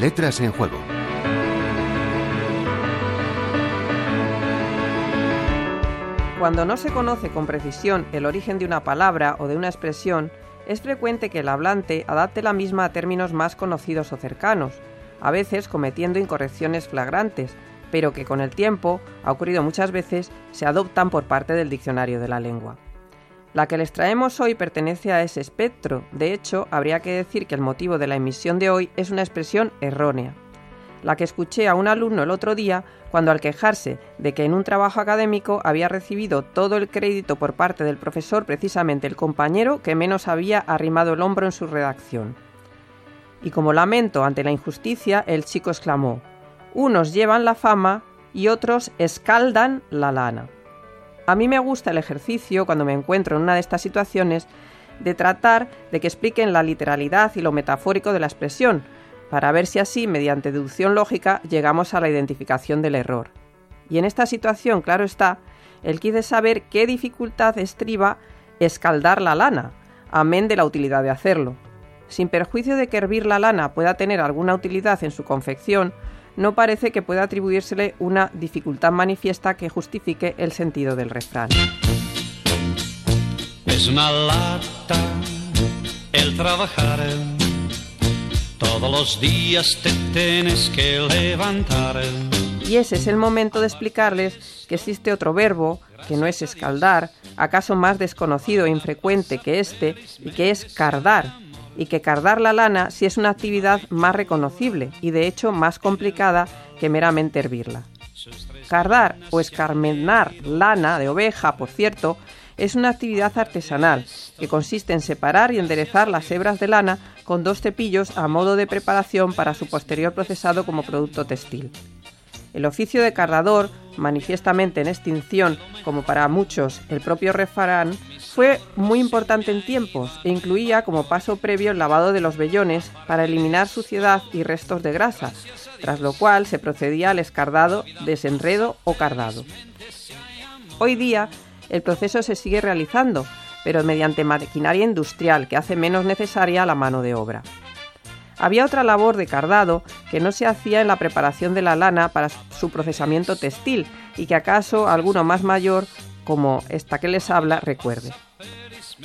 letras en juego. Cuando no se conoce con precisión el origen de una palabra o de una expresión, es frecuente que el hablante adapte la misma a términos más conocidos o cercanos, a veces cometiendo incorrecciones flagrantes, pero que con el tiempo, ha ocurrido muchas veces, se adoptan por parte del diccionario de la lengua. La que les traemos hoy pertenece a ese espectro, de hecho, habría que decir que el motivo de la emisión de hoy es una expresión errónea. La que escuché a un alumno el otro día cuando al quejarse de que en un trabajo académico había recibido todo el crédito por parte del profesor precisamente el compañero que menos había arrimado el hombro en su redacción. Y como lamento ante la injusticia, el chico exclamó unos llevan la fama y otros escaldan la lana. A mí me gusta el ejercicio, cuando me encuentro en una de estas situaciones, de tratar de que expliquen la literalidad y lo metafórico de la expresión, para ver si así, mediante deducción lógica, llegamos a la identificación del error. Y en esta situación, claro está, el quid saber qué dificultad estriba escaldar la lana, amén de la utilidad de hacerlo. Sin perjuicio de que hervir la lana pueda tener alguna utilidad en su confección, no parece que pueda atribuírsele una dificultad manifiesta que justifique el sentido del refrán. Es una lata el trabajar. Todos los días te tienes que levantar. Y ese es el momento de explicarles que existe otro verbo, que no es escaldar, acaso más desconocido e infrecuente que este, y que es cardar, y que cardar la lana sí es una actividad más reconocible y de hecho más complicada que meramente hervirla. Cardar o escarmenar lana de oveja, por cierto, es una actividad artesanal que consiste en separar y enderezar las hebras de lana con dos cepillos a modo de preparación para su posterior procesado como producto textil. El oficio de cardador, manifiestamente en extinción, como para muchos el propio refrán, fue muy importante en tiempos e incluía como paso previo el lavado de los vellones para eliminar suciedad y restos de grasa, tras lo cual se procedía al escardado, desenredo o cardado. Hoy día el proceso se sigue realizando, pero mediante maquinaria industrial que hace menos necesaria la mano de obra. Había otra labor de cardado que no se hacía en la preparación de la lana para su procesamiento textil y que acaso alguno más mayor, como esta que les habla, recuerde.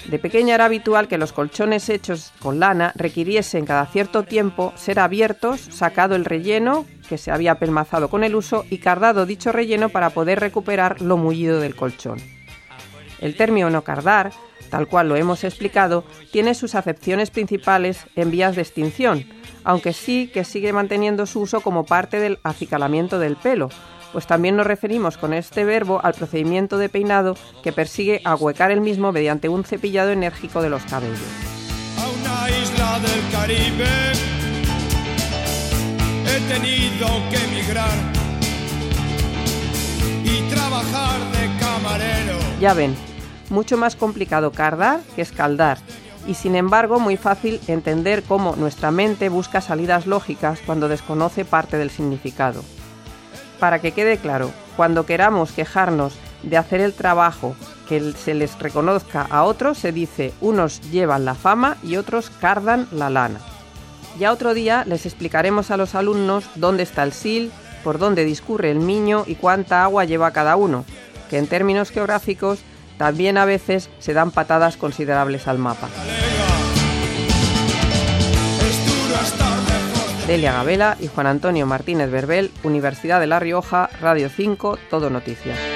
De pequeña era habitual que los colchones hechos con lana requiriesen cada cierto tiempo ser abiertos, sacado el relleno que se había pelmazado con el uso y cardado dicho relleno para poder recuperar lo mullido del colchón. El término cardar tal cual lo hemos explicado, tiene sus acepciones principales en vías de extinción, aunque sí que sigue manteniendo su uso como parte del acicalamiento del pelo, pues también nos referimos con este verbo al procedimiento de peinado que persigue ahuecar el mismo mediante un cepillado enérgico de los cabellos. A una isla del Caribe he tenido que emigrar y trabajar de camarero. Ya ven, mucho más complicado cardar que escaldar, y sin embargo muy fácil entender cómo nuestra mente busca salidas lógicas cuando desconoce parte del significado. Para que quede claro, cuando queramos quejarnos de hacer el trabajo que se les reconozca a otros, se dice unos llevan la fama y otros cardan la lana. Ya otro día les explicaremos a los alumnos dónde está el sil, por dónde discurre el Miño y cuánta agua lleva cada uno, que en términos geográficos también a veces se dan patadas considerables al mapa. Delia Gabela y Juan Antonio Martínez Verbel, Universidad de La Rioja, Radio 5, Todo Noticias.